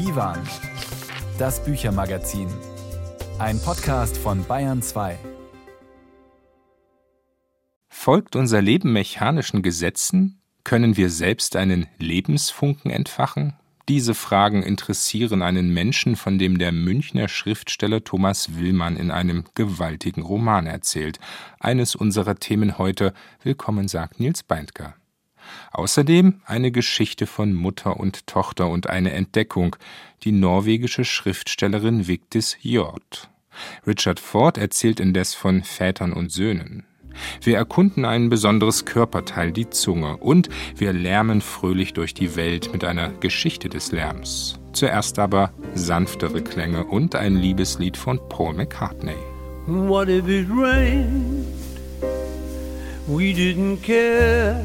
Divan, das Büchermagazin. Ein Podcast von Bayern 2. Folgt unser Leben mechanischen Gesetzen? Können wir selbst einen Lebensfunken entfachen? Diese Fragen interessieren einen Menschen, von dem der Münchner Schriftsteller Thomas Willmann in einem gewaltigen Roman erzählt. Eines unserer Themen heute. Willkommen, sagt Nils Beindker. Außerdem eine Geschichte von Mutter und Tochter und eine Entdeckung, die norwegische Schriftstellerin Vigdis Hjorth. Richard Ford erzählt indes von Vätern und Söhnen. Wir erkunden ein besonderes Körperteil, die Zunge, und wir lärmen fröhlich durch die Welt mit einer Geschichte des Lärms. Zuerst aber sanftere Klänge und ein Liebeslied von Paul McCartney. What if it rained? We didn't care.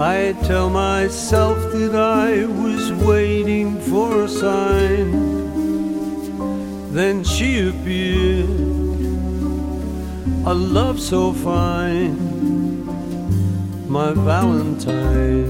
I tell myself that I was waiting for a sign. Then she appeared, a love so fine my Valentine.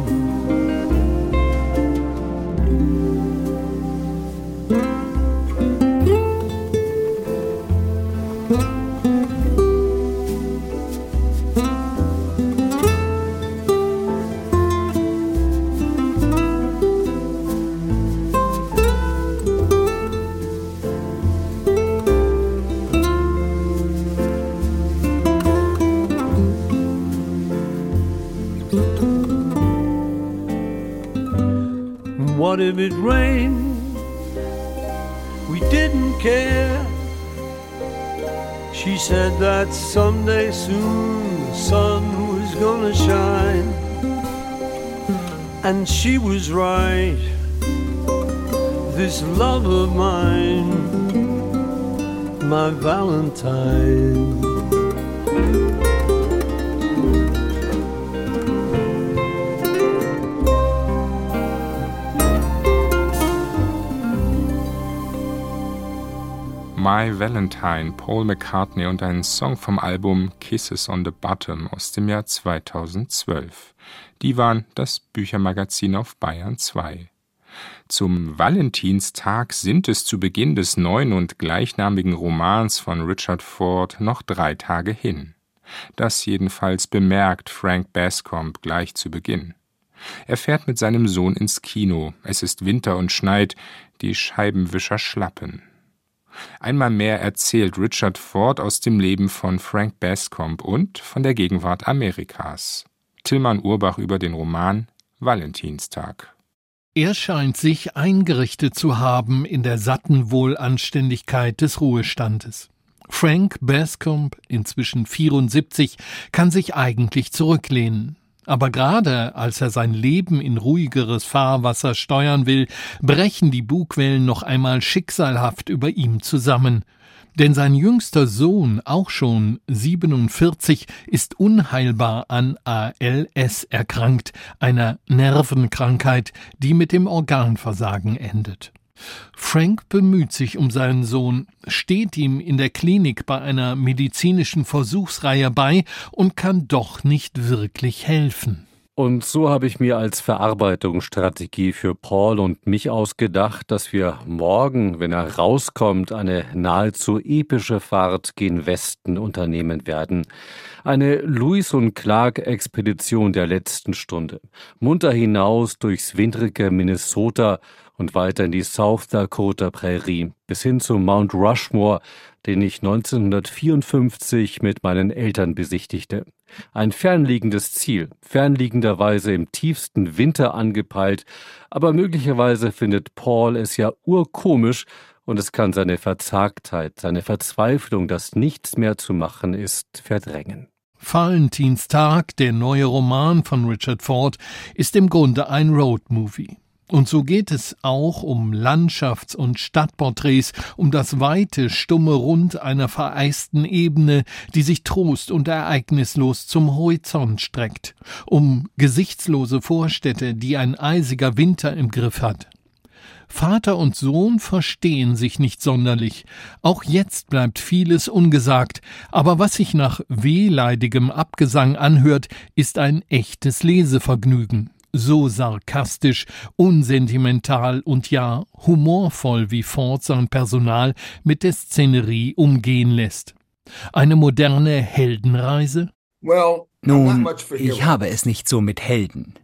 And she was right. This love of mine, my Valentine. My Valentine, Paul McCartney und ein Song vom Album Kisses on the Bottom aus dem Jahr 2012. Die waren das Büchermagazin auf Bayern 2. Zum Valentinstag sind es zu Beginn des neuen und gleichnamigen Romans von Richard Ford noch drei Tage hin. Das jedenfalls bemerkt Frank Bascomb gleich zu Beginn. Er fährt mit seinem Sohn ins Kino. Es ist Winter und schneit, die Scheibenwischer schlappen. Einmal mehr erzählt Richard Ford aus dem Leben von Frank Bascomb und von der Gegenwart Amerikas. Tillmann Urbach über den Roman Valentinstag. Er scheint sich eingerichtet zu haben in der satten Wohlanständigkeit des Ruhestandes. Frank Bascomb, inzwischen 74, kann sich eigentlich zurücklehnen. Aber gerade als er sein Leben in ruhigeres Fahrwasser steuern will, brechen die Bugwellen noch einmal schicksalhaft über ihm zusammen. Denn sein jüngster Sohn, auch schon 47, ist unheilbar an ALS erkrankt, einer Nervenkrankheit, die mit dem Organversagen endet. Frank bemüht sich um seinen Sohn, steht ihm in der Klinik bei einer medizinischen Versuchsreihe bei und kann doch nicht wirklich helfen. Und so habe ich mir als Verarbeitungsstrategie für Paul und mich ausgedacht, dass wir morgen, wenn er rauskommt, eine nahezu epische Fahrt gen Westen unternehmen werden. Eine Lewis und Clark Expedition der letzten Stunde. Munter hinaus durchs windrige Minnesota und weiter in die South Dakota Prärie bis hin zum Mount Rushmore, den ich 1954 mit meinen Eltern besichtigte. Ein fernliegendes Ziel, fernliegenderweise im tiefsten Winter angepeilt, aber möglicherweise findet Paul es ja urkomisch und es kann seine Verzagtheit, seine Verzweiflung, dass nichts mehr zu machen ist, verdrängen. Valentinstag, der neue Roman von Richard Ford, ist im Grunde ein Roadmovie. Und so geht es auch um Landschafts- und Stadtporträts, um das weite, stumme Rund einer vereisten Ebene, die sich trost und ereignislos zum Horizont streckt, um gesichtslose Vorstädte, die ein eisiger Winter im Griff hat. Vater und Sohn verstehen sich nicht sonderlich. Auch jetzt bleibt vieles ungesagt, aber was sich nach wehleidigem Abgesang anhört, ist ein echtes Lesevergnügen so sarkastisch, unsentimental und ja humorvoll wie Ford sein Personal mit der Szenerie umgehen lässt. Eine moderne Heldenreise? Nun, ich habe es nicht so mit Helden.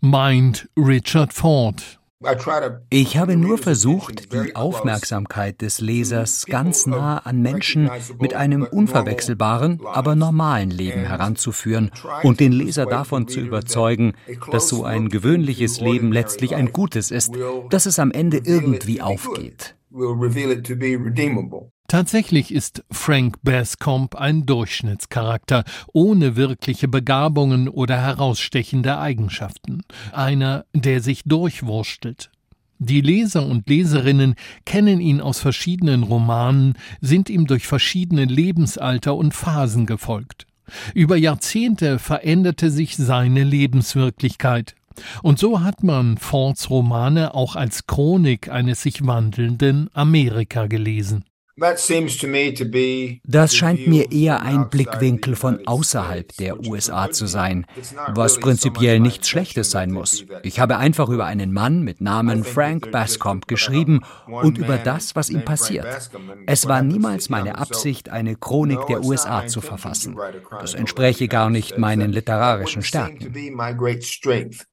Meint Richard Ford. Ich habe nur versucht, die Aufmerksamkeit des Lesers ganz nah an Menschen mit einem unverwechselbaren, aber normalen Leben heranzuführen und den Leser davon zu überzeugen, dass so ein gewöhnliches Leben letztlich ein gutes ist, dass es am Ende irgendwie aufgeht. Tatsächlich ist Frank Bascomb ein Durchschnittscharakter, ohne wirkliche Begabungen oder herausstechende Eigenschaften. Einer, der sich durchwurstelt. Die Leser und Leserinnen kennen ihn aus verschiedenen Romanen, sind ihm durch verschiedene Lebensalter und Phasen gefolgt. Über Jahrzehnte veränderte sich seine Lebenswirklichkeit. Und so hat man Fords Romane auch als Chronik eines sich wandelnden Amerika gelesen. Das scheint mir eher ein Blickwinkel von außerhalb der USA zu sein, was prinzipiell nichts Schlechtes sein muss. Ich habe einfach über einen Mann mit Namen Frank Bascomb geschrieben und über das, was ihm passiert. Es war niemals meine Absicht, eine Chronik der USA zu verfassen. Das entspräche gar nicht meinen literarischen Stärken.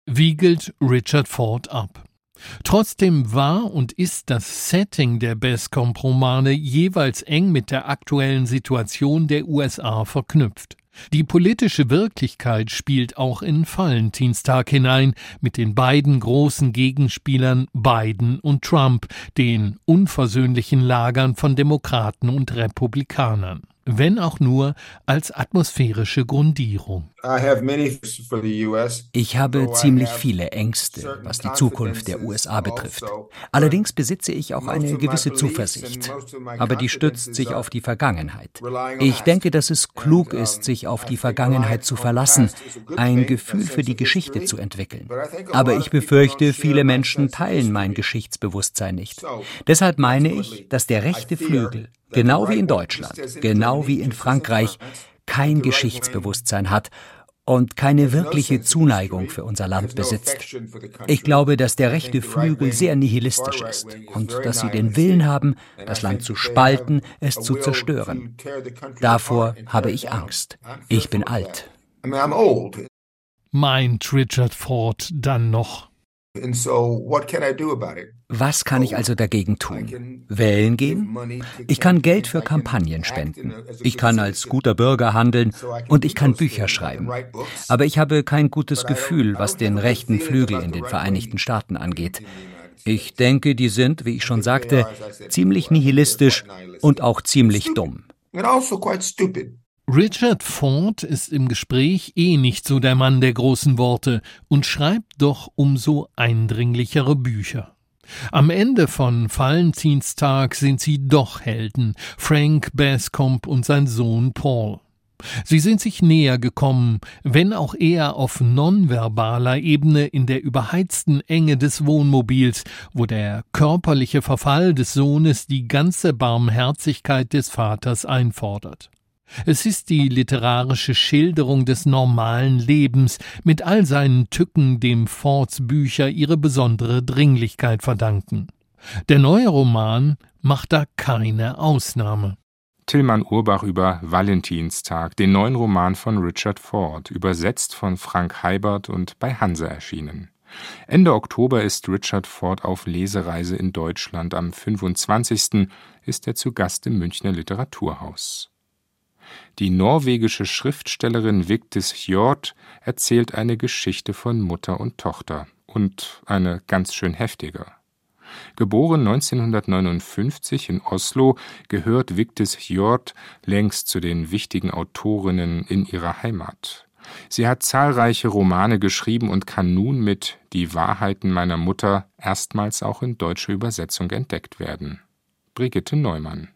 Wiegelt Richard Ford ab. Trotzdem war und ist das Setting der Bascom-Romane jeweils eng mit der aktuellen Situation der USA verknüpft. Die politische Wirklichkeit spielt auch in Valentinstag hinein mit den beiden großen Gegenspielern Biden und Trump, den unversöhnlichen Lagern von Demokraten und Republikanern wenn auch nur als atmosphärische Grundierung. Ich habe ziemlich viele Ängste, was die Zukunft der USA betrifft. Also, Allerdings besitze ich auch eine gewisse Zuversicht. Aber die stützt sich auf die Vergangenheit. Ich denke, dass es klug ist, sich auf die Vergangenheit zu verlassen, ein Gefühl für die Geschichte zu entwickeln. Aber ich befürchte, viele Menschen teilen mein Geschichtsbewusstsein nicht. Deshalb meine ich, dass der rechte Flügel genau wie in Deutschland, genau wie in Frankreich, kein Geschichtsbewusstsein hat und keine wirkliche Zuneigung für unser Land besitzt. Ich glaube, dass der rechte Flügel sehr nihilistisch ist und dass sie den Willen haben, das Land zu spalten, es zu zerstören. Davor habe ich Angst. Ich bin alt. Meint Richard Ford dann noch. Was kann ich also dagegen tun? Wählen gehen? Ich kann Geld für Kampagnen spenden. Ich kann als guter Bürger handeln und ich kann Bücher schreiben. Aber ich habe kein gutes Gefühl, was den rechten Flügel in den Vereinigten Staaten angeht. Ich denke, die sind, wie ich schon sagte, ziemlich nihilistisch und auch ziemlich dumm. Also Richard Ford ist im Gespräch eh nicht so der Mann der großen Worte und schreibt doch umso eindringlichere Bücher. Am Ende von Valentinstag sind sie doch Helden, Frank Bascomb und sein Sohn Paul. Sie sind sich näher gekommen, wenn auch eher auf nonverbaler Ebene in der überheizten Enge des Wohnmobils, wo der körperliche Verfall des Sohnes die ganze Barmherzigkeit des Vaters einfordert. Es ist die literarische Schilderung des normalen Lebens mit all seinen Tücken, dem Fords Bücher ihre besondere Dringlichkeit verdanken. Der neue Roman macht da keine Ausnahme. Tillmann Urbach über Valentinstag, den neuen Roman von Richard Ford, übersetzt von Frank Heibert und bei Hanse erschienen. Ende Oktober ist Richard Ford auf Lesereise in Deutschland. Am 25. ist er zu Gast im Münchner Literaturhaus. Die norwegische Schriftstellerin Vigdis Hjorth erzählt eine Geschichte von Mutter und Tochter und eine ganz schön heftige. Geboren 1959 in Oslo, gehört Vigdis Hjorth längst zu den wichtigen Autorinnen in ihrer Heimat. Sie hat zahlreiche Romane geschrieben und kann nun mit Die Wahrheiten meiner Mutter erstmals auch in deutscher Übersetzung entdeckt werden. Brigitte Neumann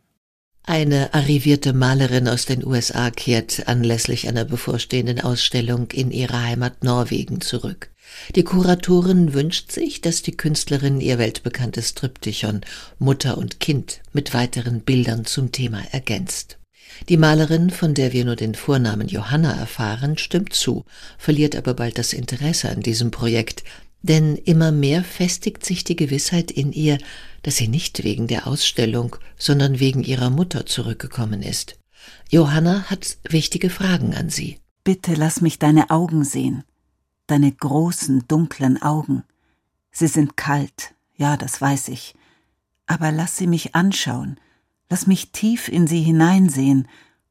eine arrivierte Malerin aus den USA kehrt anlässlich einer bevorstehenden Ausstellung in ihre Heimat Norwegen zurück. Die Kuratorin wünscht sich, dass die Künstlerin ihr weltbekanntes Triptychon Mutter und Kind mit weiteren Bildern zum Thema ergänzt. Die Malerin, von der wir nur den Vornamen Johanna erfahren, stimmt zu, verliert aber bald das Interesse an diesem Projekt, denn immer mehr festigt sich die Gewissheit in ihr, dass sie nicht wegen der Ausstellung, sondern wegen ihrer Mutter zurückgekommen ist. Johanna hat wichtige Fragen an sie. Bitte lass mich deine Augen sehen deine großen, dunklen Augen. Sie sind kalt, ja, das weiß ich. Aber lass sie mich anschauen, lass mich tief in sie hineinsehen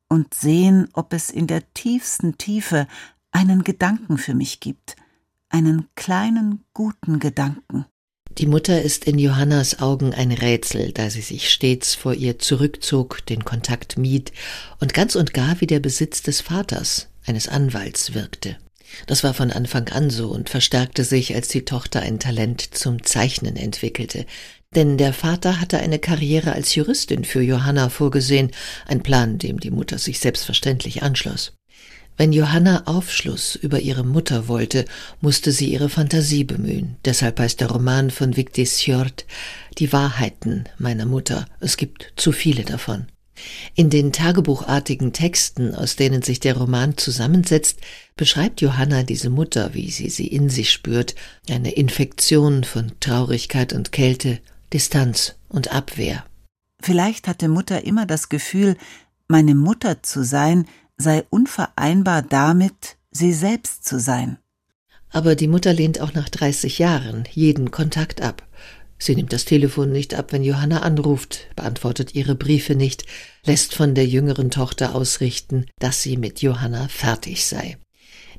und sehen, ob es in der tiefsten Tiefe einen Gedanken für mich gibt, einen kleinen, guten Gedanken. Die Mutter ist in Johannas Augen ein Rätsel, da sie sich stets vor ihr zurückzog, den Kontakt mied und ganz und gar wie der Besitz des Vaters, eines Anwalts, wirkte. Das war von Anfang an so und verstärkte sich, als die Tochter ein Talent zum Zeichnen entwickelte. Denn der Vater hatte eine Karriere als Juristin für Johanna vorgesehen, ein Plan, dem die Mutter sich selbstverständlich anschloss. Wenn Johanna Aufschluss über ihre Mutter wollte, musste sie ihre Fantasie bemühen. Deshalb heißt der Roman von Vigdis Hjorth Die Wahrheiten meiner Mutter. Es gibt zu viele davon. In den tagebuchartigen Texten, aus denen sich der Roman zusammensetzt, beschreibt Johanna diese Mutter, wie sie sie in sich spürt, eine Infektion von Traurigkeit und Kälte, Distanz und Abwehr. Vielleicht hatte Mutter immer das Gefühl, meine Mutter zu sein sei unvereinbar damit, sie selbst zu sein. Aber die Mutter lehnt auch nach 30 Jahren jeden Kontakt ab. Sie nimmt das Telefon nicht ab, wenn Johanna anruft, beantwortet ihre Briefe nicht, lässt von der jüngeren Tochter ausrichten, dass sie mit Johanna fertig sei.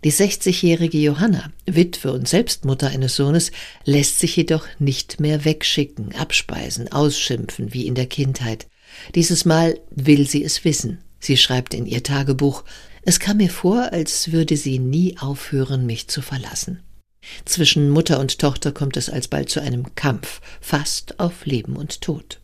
Die 60-jährige Johanna, Witwe und Selbstmutter eines Sohnes, lässt sich jedoch nicht mehr wegschicken, abspeisen, ausschimpfen wie in der Kindheit. Dieses Mal will sie es wissen. Sie schreibt in ihr Tagebuch, es kam mir vor, als würde sie nie aufhören, mich zu verlassen. Zwischen Mutter und Tochter kommt es alsbald zu einem Kampf, fast auf Leben und Tod.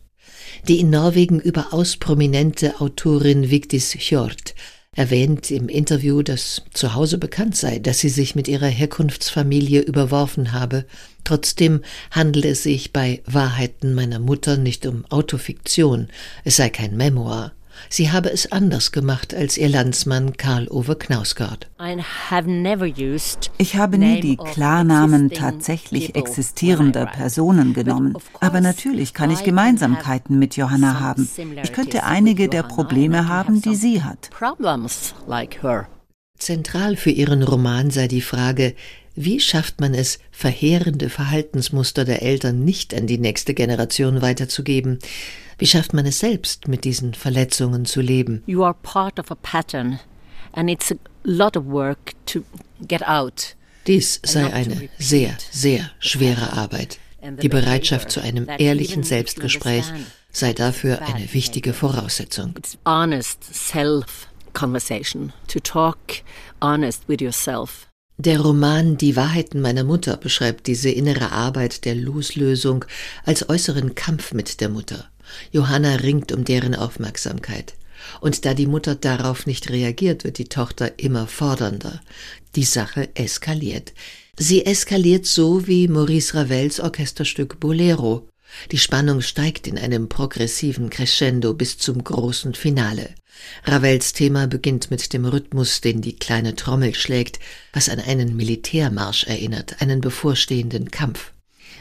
Die in Norwegen überaus prominente Autorin Vigdis Hjorth erwähnt im Interview, dass zu Hause bekannt sei, dass sie sich mit ihrer Herkunftsfamilie überworfen habe. Trotzdem handle es sich bei Wahrheiten meiner Mutter nicht um Autofiktion, es sei kein Memoir. Sie habe es anders gemacht als ihr Landsmann Karl Ove Knausgard. Ich habe nie die Klarnamen tatsächlich existierender Personen genommen, aber natürlich kann ich Gemeinsamkeiten mit Johanna haben. Ich könnte einige der Probleme haben, die sie hat. Zentral für ihren Roman sei die Frage, wie schafft man es, verheerende Verhaltensmuster der Eltern nicht an die nächste Generation weiterzugeben? Wie schafft man es selbst, mit diesen Verletzungen zu leben? You are part of a pattern and it's a lot of work to get out. Dies sei eine sehr, sehr schwere Arbeit. Die Bereitschaft zu einem ehrlichen Selbstgespräch sei dafür eine wichtige Voraussetzung. Honest self conversation to talk honest with yourself. Der Roman Die Wahrheiten meiner Mutter beschreibt diese innere Arbeit der Loslösung als äußeren Kampf mit der Mutter. Johanna ringt um deren Aufmerksamkeit. Und da die Mutter darauf nicht reagiert, wird die Tochter immer fordernder. Die Sache eskaliert. Sie eskaliert so wie Maurice Ravels Orchesterstück Bolero. Die Spannung steigt in einem progressiven Crescendo bis zum großen Finale. Ravels Thema beginnt mit dem Rhythmus, den die kleine Trommel schlägt, was an einen Militärmarsch erinnert, einen bevorstehenden Kampf.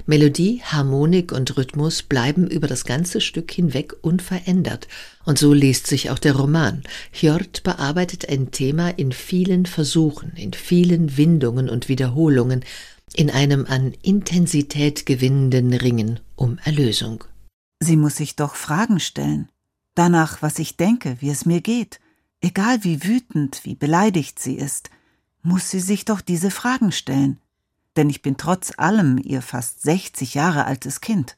Melodie, Harmonik und Rhythmus bleiben über das ganze Stück hinweg unverändert, und so liest sich auch der Roman. Hjort bearbeitet ein Thema in vielen Versuchen, in vielen Windungen und Wiederholungen, in einem an Intensität gewinnenden Ringen um Erlösung. Sie muss sich doch Fragen stellen, danach, was ich denke, wie es mir geht. Egal wie wütend, wie beleidigt sie ist, muss sie sich doch diese Fragen stellen. Denn ich bin trotz allem ihr fast 60 Jahre altes Kind.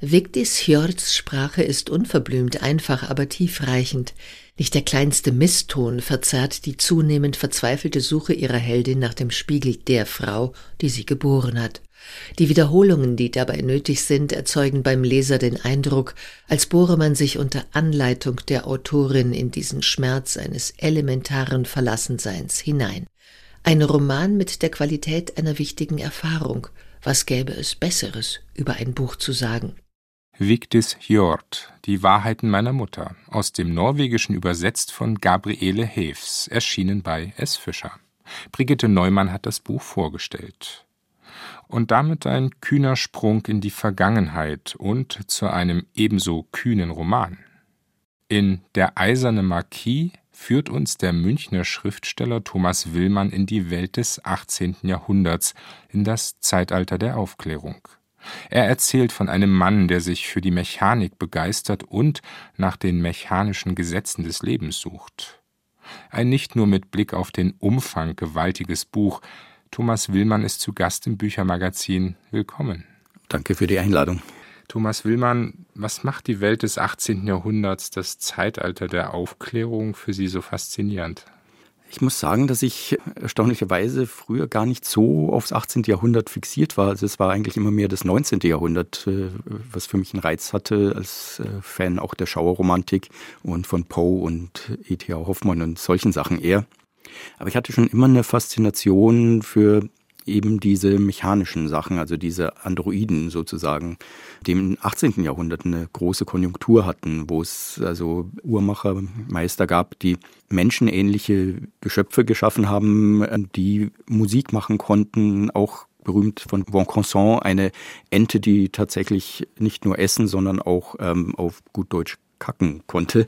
Vigdis Hjorts Sprache ist unverblümt, einfach, aber tiefreichend. Nicht der kleinste Misston verzerrt die zunehmend verzweifelte Suche ihrer Heldin nach dem Spiegel der Frau, die sie geboren hat. Die Wiederholungen, die dabei nötig sind, erzeugen beim Leser den Eindruck, als bohre man sich unter Anleitung der Autorin in diesen Schmerz eines elementaren Verlassenseins hinein. Ein Roman mit der Qualität einer wichtigen Erfahrung. Was gäbe es Besseres über ein Buch zu sagen? Vigdis Hjort, Die Wahrheiten meiner Mutter, aus dem Norwegischen übersetzt von Gabriele Heefs, erschienen bei S. Fischer. Brigitte Neumann hat das Buch vorgestellt und damit ein kühner Sprung in die Vergangenheit und zu einem ebenso kühnen Roman. In Der eiserne Marquis führt uns der Münchner Schriftsteller Thomas Willmann in die Welt des 18. Jahrhunderts, in das Zeitalter der Aufklärung. Er erzählt von einem Mann, der sich für die Mechanik begeistert und nach den mechanischen Gesetzen des Lebens sucht. Ein nicht nur mit Blick auf den Umfang gewaltiges Buch, Thomas Willmann ist zu Gast im Büchermagazin. Willkommen. Danke für die Einladung. Thomas Willmann, was macht die Welt des 18. Jahrhunderts, das Zeitalter der Aufklärung, für Sie so faszinierend? Ich muss sagen, dass ich erstaunlicherweise früher gar nicht so aufs 18. Jahrhundert fixiert war. Also es war eigentlich immer mehr das 19. Jahrhundert, äh, was für mich einen Reiz hatte, als äh, Fan auch der Schauerromantik und von Poe und E.T.A. Hoffmann und solchen Sachen eher. Aber ich hatte schon immer eine Faszination für eben diese mechanischen Sachen, also diese Androiden sozusagen, die im 18. Jahrhundert eine große Konjunktur hatten, wo es also Uhrmachermeister gab, die menschenähnliche Geschöpfe geschaffen haben, die Musik machen konnten, auch berühmt von Vaucanson, eine Ente, die tatsächlich nicht nur essen, sondern auch ähm, auf gut Deutsch kacken konnte.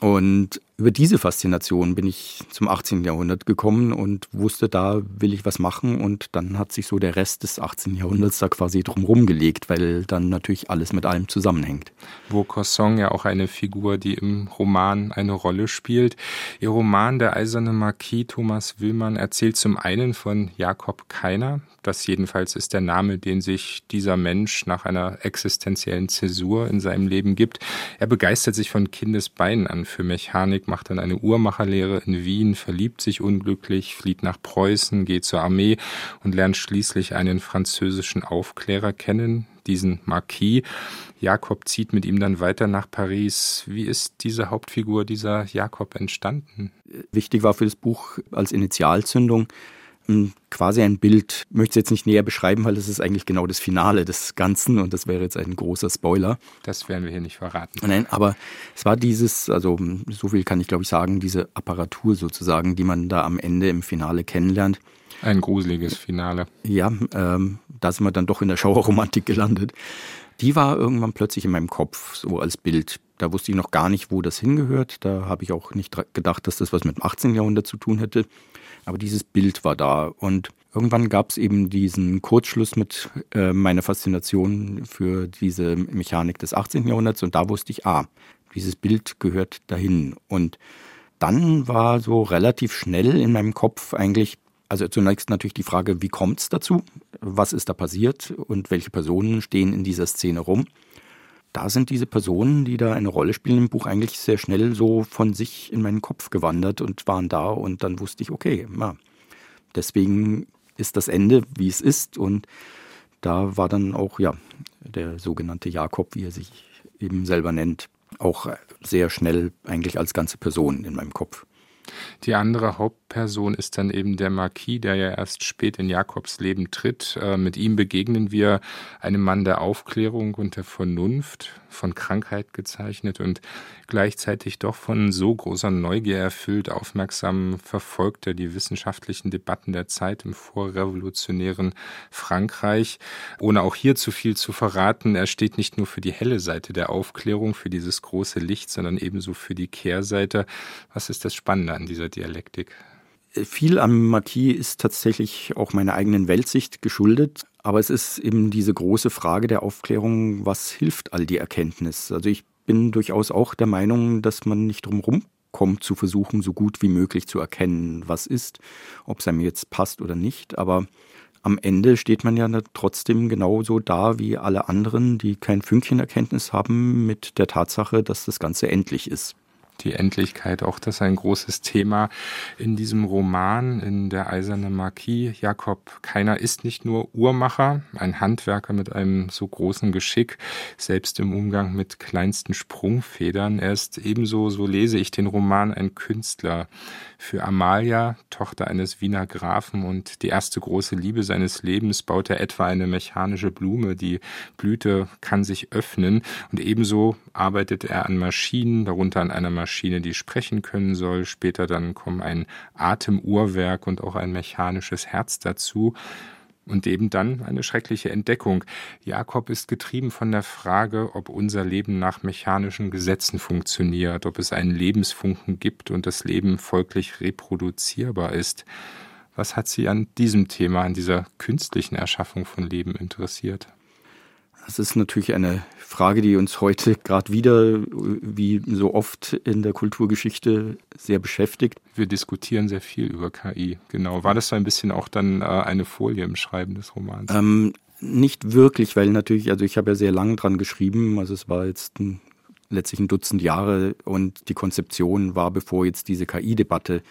Und über diese Faszination bin ich zum 18. Jahrhundert gekommen und wusste, da will ich was machen. Und dann hat sich so der Rest des 18. Jahrhunderts da quasi drumherum gelegt, weil dann natürlich alles mit allem zusammenhängt. Wo Cossong ja auch eine Figur, die im Roman eine Rolle spielt. Ihr Roman Der eiserne Marquis Thomas Willmann erzählt zum einen von Jakob Keiner, das jedenfalls ist der Name, den sich dieser Mensch nach einer existenziellen Zäsur in seinem Leben gibt. Er begeistert sich von Kindesbeinen an für Mechanik, macht dann eine Uhrmacherlehre in Wien, verliebt sich unglücklich, flieht nach Preußen, geht zur Armee und lernt schließlich einen französischen Aufklärer kennen, diesen Marquis. Jakob zieht mit ihm dann weiter nach Paris. Wie ist diese Hauptfigur, dieser Jakob, entstanden? Wichtig war für das Buch als Initialzündung, quasi ein Bild, ich möchte es jetzt nicht näher beschreiben, weil es ist eigentlich genau das Finale des Ganzen und das wäre jetzt ein großer Spoiler. Das werden wir hier nicht verraten. Nein, aber es war dieses, also so viel kann ich glaube ich sagen, diese Apparatur sozusagen, die man da am Ende im Finale kennenlernt. Ein gruseliges Finale. Ja, ähm, da sind wir dann doch in der Schauerromantik gelandet. Die war irgendwann plötzlich in meinem Kopf, so als Bild. Da wusste ich noch gar nicht, wo das hingehört. Da habe ich auch nicht gedacht, dass das was mit dem 18. Jahrhundert zu tun hätte. Aber dieses Bild war da. Und irgendwann gab es eben diesen Kurzschluss mit äh, meiner Faszination für diese Mechanik des 18. Jahrhunderts. Und da wusste ich, ah, dieses Bild gehört dahin. Und dann war so relativ schnell in meinem Kopf eigentlich, also zunächst natürlich die Frage, wie kommt es dazu? Was ist da passiert? Und welche Personen stehen in dieser Szene rum? Da sind diese Personen, die da eine Rolle spielen im Buch, eigentlich sehr schnell so von sich in meinen Kopf gewandert und waren da und dann wusste ich, okay, ja, deswegen ist das Ende, wie es ist und da war dann auch, ja, der sogenannte Jakob, wie er sich eben selber nennt, auch sehr schnell eigentlich als ganze Person in meinem Kopf. Die andere Hauptperson ist dann eben der Marquis, der ja erst spät in Jakobs Leben tritt. Äh, mit ihm begegnen wir einem Mann der Aufklärung und der Vernunft, von Krankheit gezeichnet und gleichzeitig doch von so großer Neugier erfüllt, aufmerksam verfolgt er die wissenschaftlichen Debatten der Zeit im vorrevolutionären Frankreich. Ohne auch hier zu viel zu verraten, er steht nicht nur für die helle Seite der Aufklärung, für dieses große Licht, sondern ebenso für die Kehrseite. Was ist das Spannende an dieser Dialektik? Viel am Marquis ist tatsächlich auch meiner eigenen Weltsicht geschuldet. Aber es ist eben diese große Frage der Aufklärung, was hilft all die Erkenntnis? Also ich bin durchaus auch der Meinung, dass man nicht drumherum kommt, zu versuchen, so gut wie möglich zu erkennen, was ist, ob es einem jetzt passt oder nicht. Aber am Ende steht man ja trotzdem genauso da wie alle anderen, die kein Fünkchen Erkenntnis haben, mit der Tatsache, dass das Ganze endlich ist die Endlichkeit, auch das ist ein großes Thema in diesem Roman, in der Eiserne Marquis. Jakob Keiner ist nicht nur Uhrmacher, ein Handwerker mit einem so großen Geschick, selbst im Umgang mit kleinsten Sprungfedern. Er ist ebenso, so lese ich den Roman, ein Künstler. Für Amalia, Tochter eines Wiener Grafen und die erste große Liebe seines Lebens, baut er etwa eine mechanische Blume. Die Blüte kann sich öffnen und ebenso arbeitet er an Maschinen, darunter an einer Maschine, die sprechen können soll. Später dann kommen ein Atemuhrwerk und auch ein mechanisches Herz dazu. Und eben dann eine schreckliche Entdeckung. Jakob ist getrieben von der Frage, ob unser Leben nach mechanischen Gesetzen funktioniert, ob es einen Lebensfunken gibt und das Leben folglich reproduzierbar ist. Was hat Sie an diesem Thema, an dieser künstlichen Erschaffung von Leben interessiert? Das ist natürlich eine Frage, die uns heute gerade wieder, wie so oft in der Kulturgeschichte, sehr beschäftigt. Wir diskutieren sehr viel über KI. Genau. War das so ein bisschen auch dann äh, eine Folie im Schreiben des Romans? Ähm, nicht wirklich, weil natürlich, also ich habe ja sehr lange dran geschrieben. Also es war jetzt ein, letztlich ein Dutzend Jahre und die Konzeption war, bevor jetzt diese KI-Debatte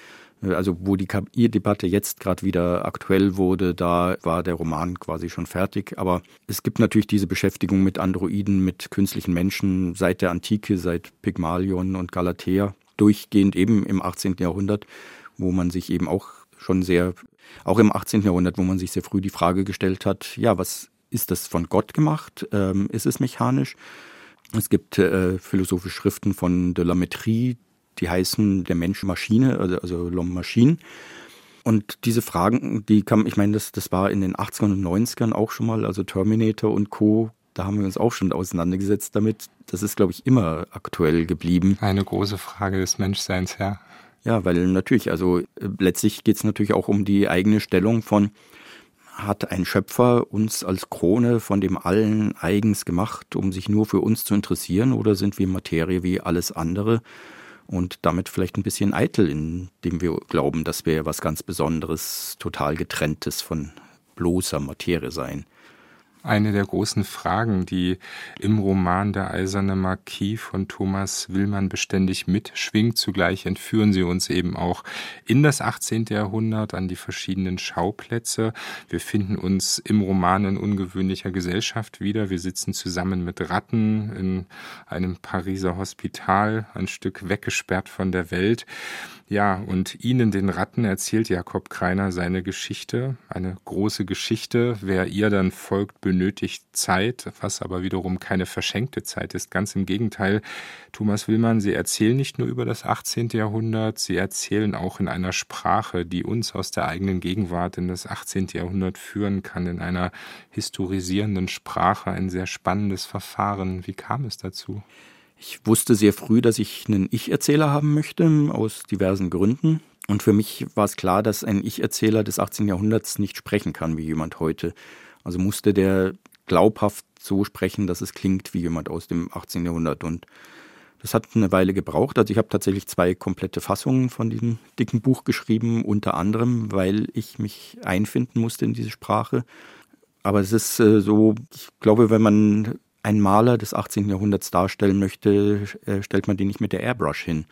also wo die KI-Debatte jetzt gerade wieder aktuell wurde, da war der Roman quasi schon fertig. Aber es gibt natürlich diese Beschäftigung mit Androiden, mit künstlichen Menschen seit der Antike, seit Pygmalion und Galatea, durchgehend eben im 18. Jahrhundert, wo man sich eben auch schon sehr, auch im 18. Jahrhundert, wo man sich sehr früh die Frage gestellt hat, ja, was ist das von Gott gemacht? Ähm, ist es mechanisch? Es gibt äh, philosophische Schriften von de la Métrie, die heißen der Mensch Maschine, also, also L'Homme Machine. Und diese Fragen, die kam, ich meine, das, das war in den 80ern und 90ern auch schon mal, also Terminator und Co., da haben wir uns auch schon auseinandergesetzt damit. Das ist, glaube ich, immer aktuell geblieben. Eine große Frage des Menschseins, ja. Ja, weil natürlich, also äh, letztlich geht es natürlich auch um die eigene Stellung von, hat ein Schöpfer uns als Krone von dem Allen eigens gemacht, um sich nur für uns zu interessieren, oder sind wir Materie wie alles andere? Und damit vielleicht ein bisschen eitel, indem wir glauben, dass wir was ganz Besonderes, total getrenntes von bloßer Materie seien eine der großen Fragen, die im Roman Der eiserne Marquis von Thomas Willmann beständig mitschwingt. Zugleich entführen sie uns eben auch in das 18. Jahrhundert an die verschiedenen Schauplätze. Wir finden uns im Roman in ungewöhnlicher Gesellschaft wieder. Wir sitzen zusammen mit Ratten in einem Pariser Hospital, ein Stück weggesperrt von der Welt. Ja, und Ihnen, den Ratten, erzählt Jakob Kreiner seine Geschichte, eine große Geschichte. Wer ihr dann folgt, benötigt Zeit, was aber wiederum keine verschenkte Zeit ist. Ganz im Gegenteil, Thomas Willmann, Sie erzählen nicht nur über das 18. Jahrhundert, Sie erzählen auch in einer Sprache, die uns aus der eigenen Gegenwart in das 18. Jahrhundert führen kann, in einer historisierenden Sprache, ein sehr spannendes Verfahren. Wie kam es dazu? Ich wusste sehr früh, dass ich einen Ich-Erzähler haben möchte, aus diversen Gründen. Und für mich war es klar, dass ein Ich-Erzähler des 18. Jahrhunderts nicht sprechen kann wie jemand heute. Also musste der glaubhaft so sprechen, dass es klingt wie jemand aus dem 18. Jahrhundert. Und das hat eine Weile gebraucht. Also ich habe tatsächlich zwei komplette Fassungen von diesem dicken Buch geschrieben, unter anderem, weil ich mich einfinden musste in diese Sprache. Aber es ist äh, so, ich glaube, wenn man einen Maler des 18. Jahrhunderts darstellen möchte, äh, stellt man den nicht mit der Airbrush hin.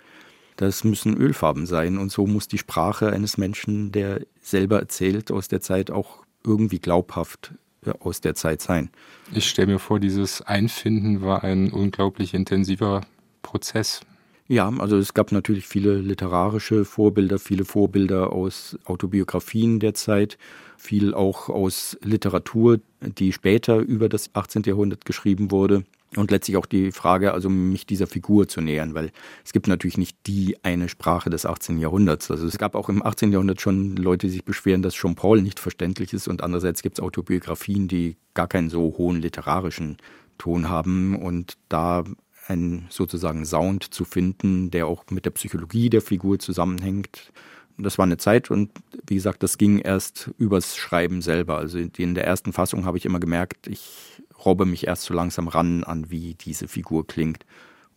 Das müssen Ölfarben sein und so muss die Sprache eines Menschen, der selber erzählt aus der Zeit, auch irgendwie glaubhaft äh, aus der Zeit sein. Ich stelle mir vor, dieses Einfinden war ein unglaublich intensiver Prozess? Ja, also es gab natürlich viele literarische Vorbilder, viele Vorbilder aus Autobiografien der Zeit, viel auch aus Literatur, die später über das 18. Jahrhundert geschrieben wurde. Und letztlich auch die Frage, also mich dieser Figur zu nähern, weil es gibt natürlich nicht die eine Sprache des 18. Jahrhunderts. Also es gab auch im 18. Jahrhundert schon Leute, die sich beschweren, dass Jean-Paul nicht verständlich ist und andererseits gibt es Autobiografien, die gar keinen so hohen literarischen Ton haben und da einen sozusagen Sound zu finden, der auch mit der Psychologie der Figur zusammenhängt. Das war eine Zeit und wie gesagt, das ging erst übers Schreiben selber. Also in der ersten Fassung habe ich immer gemerkt, ich robbe mich erst so langsam ran an, wie diese Figur klingt.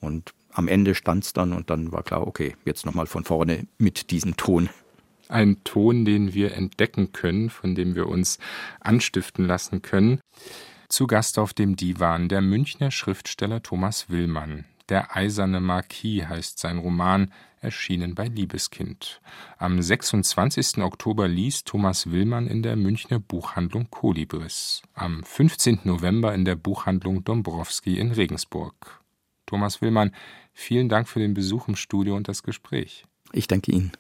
Und am Ende stand es dann und dann war klar, okay, jetzt nochmal von vorne mit diesem Ton. Ein Ton, den wir entdecken können, von dem wir uns anstiften lassen können. Zu Gast auf dem Divan der Münchner Schriftsteller Thomas Willmann. Der eiserne Marquis heißt sein Roman, erschienen bei Liebeskind. Am 26. Oktober liest Thomas Willmann in der Münchner Buchhandlung Kolibris. Am 15. November in der Buchhandlung Dombrowski in Regensburg. Thomas Willmann, vielen Dank für den Besuch im Studio und das Gespräch. Ich danke Ihnen.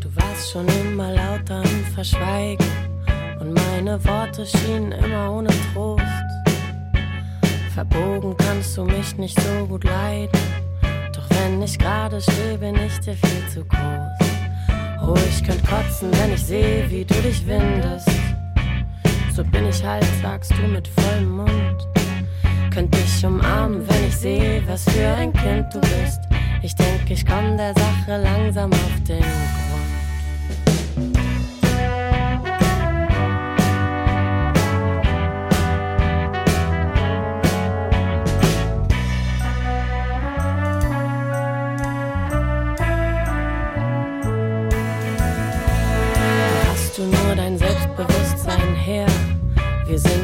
Du warst schon immer lauter im Verschweigen und meine Worte schienen immer ohne Trost. Verbogen kannst du mich nicht so gut leiden. Doch wenn ich gerade stehe, bin ich dir viel zu groß. Oh, ich könnt kotzen, wenn ich sehe, wie du dich windest. So bin ich halt, sagst du mit vollem Mund. Könnt dich umarmen, wenn ich sehe, was für ein Kind du bist. Ich denke, ich komm der Sache langsam auf den Grund.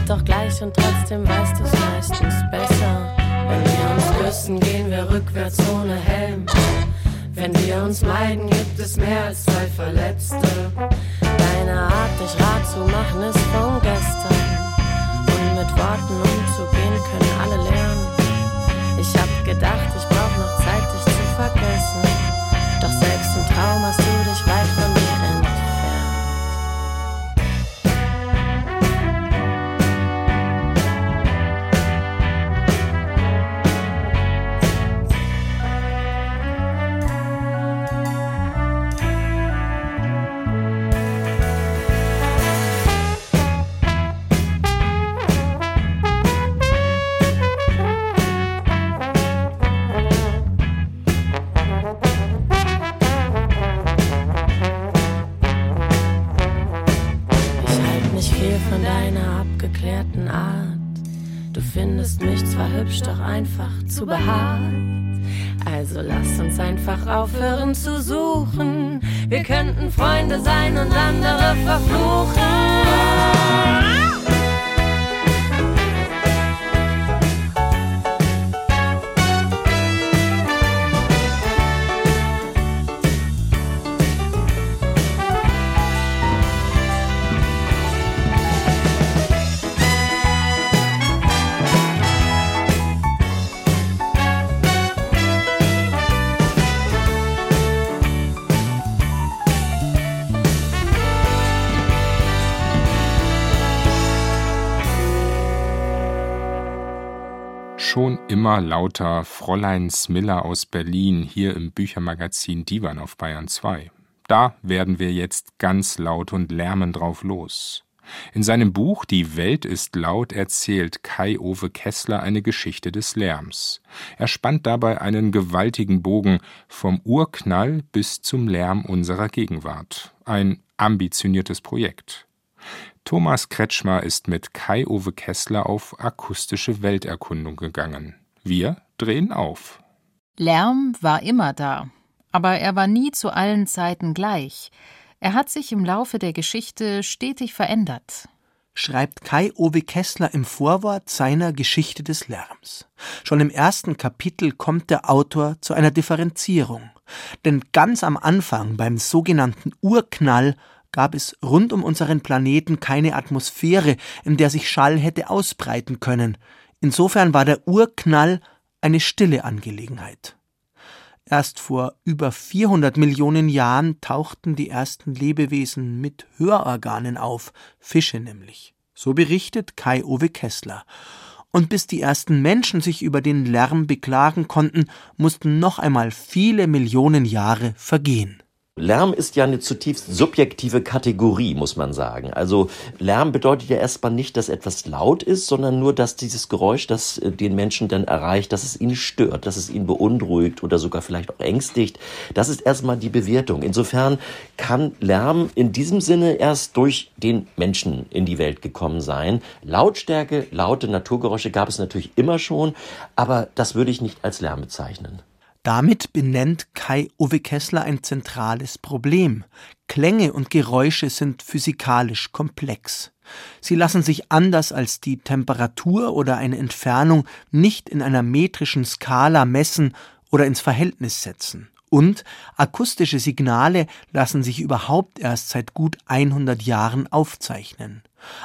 Doch gleich und trotzdem weißt du's meistens besser. Wenn wir uns küssen, gehen wir rückwärts ohne Helm. Wenn wir uns meiden, gibt es mehr als zwei Verletzte. Deine Art, dich Rat zu machen, ist von gestern. Und mit Worten umzugehen, können alle lernen. Ich hab gedacht, ich brauch zu behaart. Also lasst uns einfach aufhören zu suchen. Wir könnten Freunde sein und andere verfluchen. Schon immer lauter Fräulein Smiller aus Berlin hier im Büchermagazin Divan auf Bayern 2. Da werden wir jetzt ganz laut und lärmen drauf los. In seinem Buch Die Welt ist laut erzählt Kai-Ove Kessler eine Geschichte des Lärms. Er spannt dabei einen gewaltigen Bogen vom Urknall bis zum Lärm unserer Gegenwart. Ein ambitioniertes Projekt. Thomas Kretschmer ist mit Kai-Ove Kessler auf akustische Welterkundung gegangen. Wir drehen auf. Lärm war immer da, aber er war nie zu allen Zeiten gleich. Er hat sich im Laufe der Geschichte stetig verändert. Schreibt Kai-Ove Kessler im Vorwort seiner Geschichte des Lärms. Schon im ersten Kapitel kommt der Autor zu einer Differenzierung. Denn ganz am Anfang, beim sogenannten Urknall, gab es rund um unseren Planeten keine Atmosphäre, in der sich Schall hätte ausbreiten können. Insofern war der Urknall eine stille Angelegenheit. Erst vor über 400 Millionen Jahren tauchten die ersten Lebewesen mit Hörorganen auf, Fische nämlich. So berichtet Kai-Ove Kessler. Und bis die ersten Menschen sich über den Lärm beklagen konnten, mussten noch einmal viele Millionen Jahre vergehen. Lärm ist ja eine zutiefst subjektive Kategorie, muss man sagen. Also Lärm bedeutet ja erstmal nicht, dass etwas laut ist, sondern nur, dass dieses Geräusch, das äh, den Menschen dann erreicht, dass es ihn stört, dass es ihn beunruhigt oder sogar vielleicht auch ängstigt. Das ist erstmal die Bewertung. Insofern kann Lärm in diesem Sinne erst durch den Menschen in die Welt gekommen sein. Lautstärke, laute Naturgeräusche gab es natürlich immer schon, aber das würde ich nicht als Lärm bezeichnen. Damit benennt Kai-Uwe Kessler ein zentrales Problem. Klänge und Geräusche sind physikalisch komplex. Sie lassen sich anders als die Temperatur oder eine Entfernung nicht in einer metrischen Skala messen oder ins Verhältnis setzen. Und akustische Signale lassen sich überhaupt erst seit gut 100 Jahren aufzeichnen.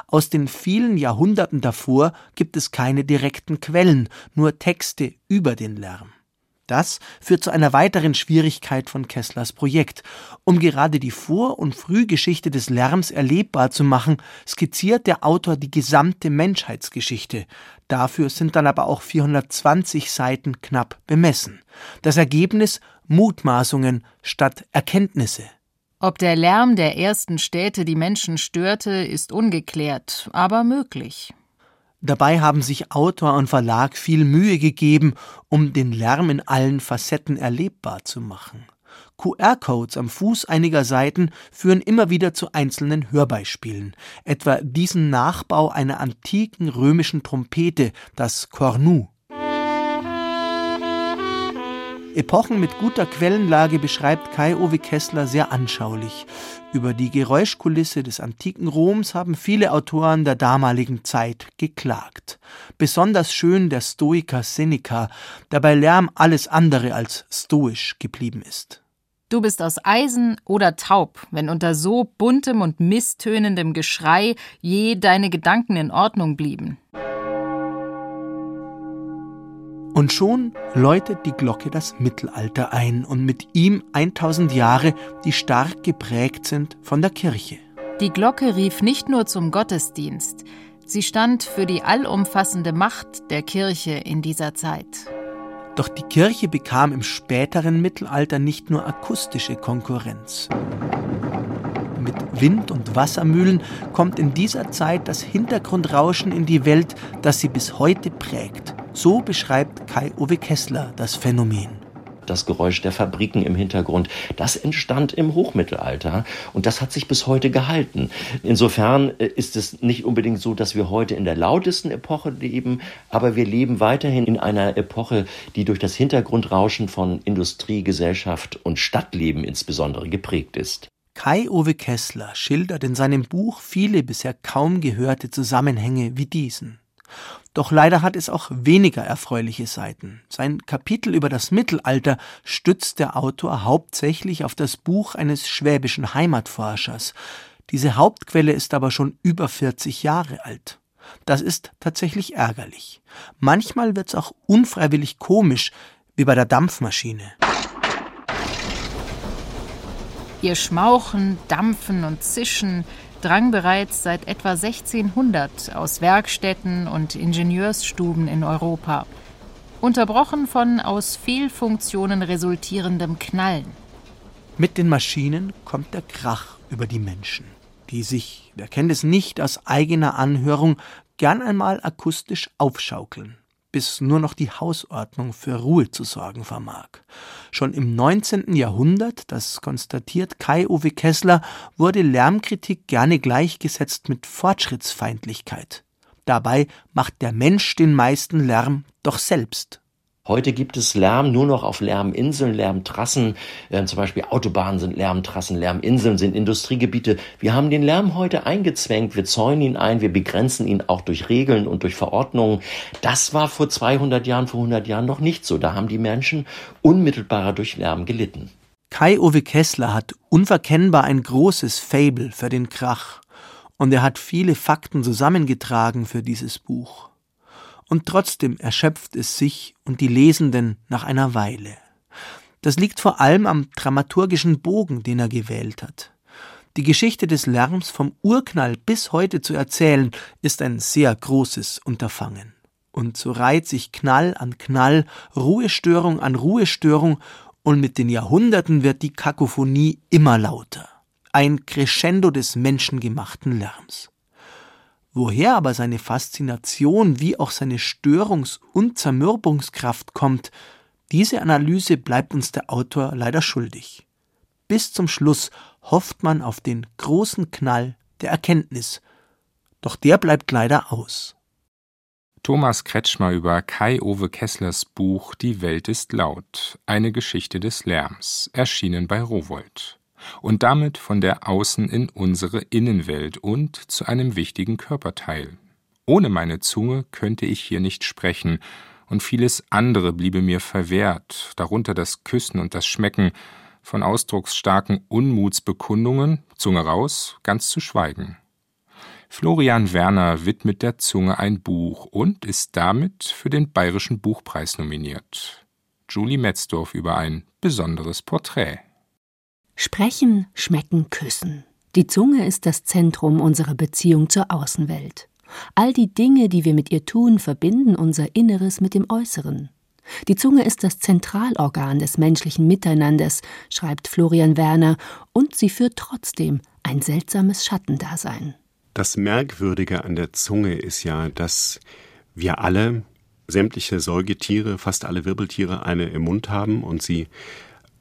Aus den vielen Jahrhunderten davor gibt es keine direkten Quellen, nur Texte über den Lärm. Das führt zu einer weiteren Schwierigkeit von Kesslers Projekt. Um gerade die Vor- und Frühgeschichte des Lärms erlebbar zu machen, skizziert der Autor die gesamte Menschheitsgeschichte. Dafür sind dann aber auch 420 Seiten knapp bemessen. Das Ergebnis Mutmaßungen statt Erkenntnisse. Ob der Lärm der ersten Städte die Menschen störte, ist ungeklärt, aber möglich. Dabei haben sich Autor und Verlag viel Mühe gegeben, um den Lärm in allen Facetten erlebbar zu machen. QR-Codes am Fuß einiger Seiten führen immer wieder zu einzelnen Hörbeispielen, etwa diesen Nachbau einer antiken römischen Trompete, das Cornu. Epochen mit guter Quellenlage beschreibt Kai-Ove Kessler sehr anschaulich. Über die Geräuschkulisse des antiken Roms haben viele Autoren der damaligen Zeit geklagt. Besonders schön der Stoiker Seneca, der bei Lärm alles andere als stoisch geblieben ist. Du bist aus Eisen oder taub, wenn unter so buntem und misstönendem Geschrei je deine Gedanken in Ordnung blieben. Und schon läutet die Glocke das Mittelalter ein und mit ihm 1000 Jahre, die stark geprägt sind von der Kirche. Die Glocke rief nicht nur zum Gottesdienst, sie stand für die allumfassende Macht der Kirche in dieser Zeit. Doch die Kirche bekam im späteren Mittelalter nicht nur akustische Konkurrenz. Mit Wind- und Wassermühlen kommt in dieser Zeit das Hintergrundrauschen in die Welt, das sie bis heute prägt. So beschreibt Kai-Uwe Kessler das Phänomen das Geräusch der Fabriken im Hintergrund, das entstand im Hochmittelalter und das hat sich bis heute gehalten. Insofern äh, ist es nicht unbedingt so, dass wir heute in der lautesten Epoche leben, aber wir leben weiterhin in einer Epoche, die durch das Hintergrundrauschen von Industrie, Gesellschaft und Stadtleben insbesondere geprägt ist. Kai-Uwe Kessler schildert in seinem Buch viele bisher kaum gehörte Zusammenhänge wie diesen. Doch leider hat es auch weniger erfreuliche Seiten. Sein Kapitel über das Mittelalter stützt der Autor hauptsächlich auf das Buch eines schwäbischen Heimatforschers. Diese Hauptquelle ist aber schon über 40 Jahre alt. Das ist tatsächlich ärgerlich. Manchmal wird's auch unfreiwillig komisch, wie bei der Dampfmaschine. Ihr Schmauchen, Dampfen und Zischen drang bereits seit etwa 1600 aus Werkstätten und Ingenieursstuben in Europa, unterbrochen von aus Fehlfunktionen resultierendem Knallen. Mit den Maschinen kommt der Krach über die Menschen, die sich, wer kennt es nicht aus eigener Anhörung, gern einmal akustisch aufschaukeln bis nur noch die Hausordnung für Ruhe zu sorgen vermag. Schon im 19. Jahrhundert, das konstatiert Kai-Uwe Kessler, wurde Lärmkritik gerne gleichgesetzt mit Fortschrittsfeindlichkeit. Dabei macht der Mensch den meisten Lärm doch selbst. Heute gibt es Lärm nur noch auf Lärminseln, Lärmtrassen, äh, zum Beispiel Autobahnen sind Lärmtrassen, Lärminseln sind Industriegebiete. Wir haben den Lärm heute eingezwängt, wir zäunen ihn ein, wir begrenzen ihn auch durch Regeln und durch Verordnungen. Das war vor 200 Jahren, vor 100 Jahren noch nicht so. Da haben die Menschen unmittelbarer durch Lärm gelitten. Kai-Uwe Kessler hat unverkennbar ein großes Fable für den Krach und er hat viele Fakten zusammengetragen für dieses Buch. Und trotzdem erschöpft es sich und die Lesenden nach einer Weile. Das liegt vor allem am dramaturgischen Bogen, den er gewählt hat. Die Geschichte des Lärms vom Urknall bis heute zu erzählen, ist ein sehr großes Unterfangen. Und so reiht sich Knall an Knall, Ruhestörung an Ruhestörung, und mit den Jahrhunderten wird die Kakophonie immer lauter. Ein Crescendo des menschengemachten Lärms. Woher aber seine Faszination wie auch seine Störungs- und Zermürbungskraft kommt, diese Analyse bleibt uns der Autor leider schuldig. Bis zum Schluss hofft man auf den großen Knall der Erkenntnis, doch der bleibt leider aus. Thomas Kretschmer über Kai-Ove Kesslers Buch Die Welt ist laut, eine Geschichte des Lärms, erschienen bei Rowold. Und damit von der Außen in unsere Innenwelt und zu einem wichtigen Körperteil. Ohne meine Zunge könnte ich hier nicht sprechen, und vieles andere bliebe mir verwehrt, darunter das Küssen und das Schmecken, von ausdrucksstarken Unmutsbekundungen, Zunge raus, ganz zu schweigen. Florian Werner widmet der Zunge ein Buch und ist damit für den Bayerischen Buchpreis nominiert. Julie Metzdorf über ein besonderes Porträt. Sprechen, schmecken, küssen. Die Zunge ist das Zentrum unserer Beziehung zur Außenwelt. All die Dinge, die wir mit ihr tun, verbinden unser Inneres mit dem Äußeren. Die Zunge ist das Zentralorgan des menschlichen Miteinanders, schreibt Florian Werner, und sie führt trotzdem ein seltsames Schattendasein. Das Merkwürdige an der Zunge ist ja, dass wir alle, sämtliche Säugetiere, fast alle Wirbeltiere, eine im Mund haben und sie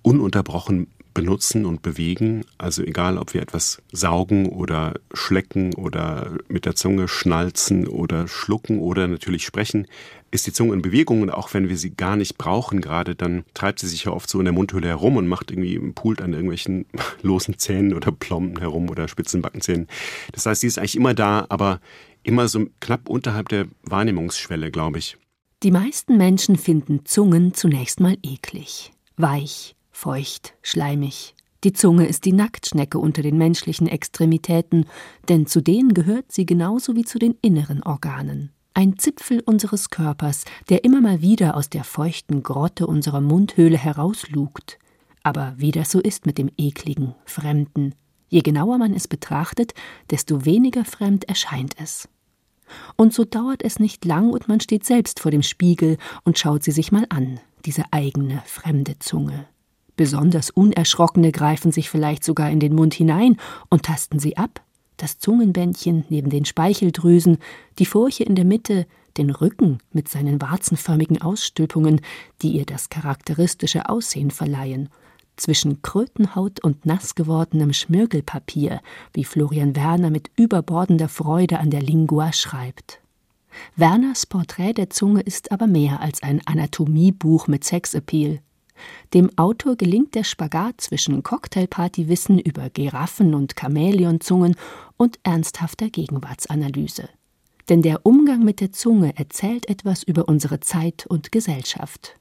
ununterbrochen benutzen und bewegen. Also egal, ob wir etwas saugen oder schlecken oder mit der Zunge schnalzen oder schlucken oder natürlich sprechen, ist die Zunge in Bewegung und auch wenn wir sie gar nicht brauchen gerade, dann treibt sie sich ja oft so in der Mundhöhle herum und macht irgendwie, pult an irgendwelchen losen Zähnen oder Plomben herum oder spitzen Backenzähnen. Das heißt, sie ist eigentlich immer da, aber immer so knapp unterhalb der Wahrnehmungsschwelle, glaube ich. Die meisten Menschen finden Zungen zunächst mal eklig, weich, feucht, schleimig. Die Zunge ist die Nacktschnecke unter den menschlichen Extremitäten, denn zu denen gehört sie genauso wie zu den inneren Organen ein Zipfel unseres Körpers, der immer mal wieder aus der feuchten Grotte unserer Mundhöhle herauslugt. Aber wie das so ist mit dem ekligen, fremden, je genauer man es betrachtet, desto weniger fremd erscheint es. Und so dauert es nicht lang und man steht selbst vor dem Spiegel und schaut sie sich mal an, diese eigene fremde Zunge. Besonders Unerschrockene greifen sich vielleicht sogar in den Mund hinein und tasten sie ab, das Zungenbändchen neben den Speicheldrüsen, die Furche in der Mitte, den Rücken mit seinen warzenförmigen Ausstülpungen, die ihr das charakteristische Aussehen verleihen, zwischen Krötenhaut und nass gewordenem Schmirgelpapier, wie Florian Werner mit überbordender Freude an der Lingua schreibt. Werners Porträt der Zunge ist aber mehr als ein Anatomiebuch mit Sexappeal. Dem Autor gelingt der Spagat zwischen Cocktailpartywissen über Giraffen und Chamäleonzungen und ernsthafter Gegenwartsanalyse. Denn der Umgang mit der Zunge erzählt etwas über unsere Zeit und Gesellschaft.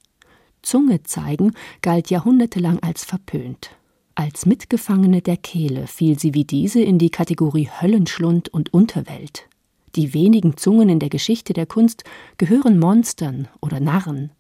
Zunge zeigen galt jahrhundertelang als verpönt. Als Mitgefangene der Kehle fiel sie wie diese in die Kategorie Höllenschlund und Unterwelt. Die wenigen Zungen in der Geschichte der Kunst gehören Monstern oder Narren.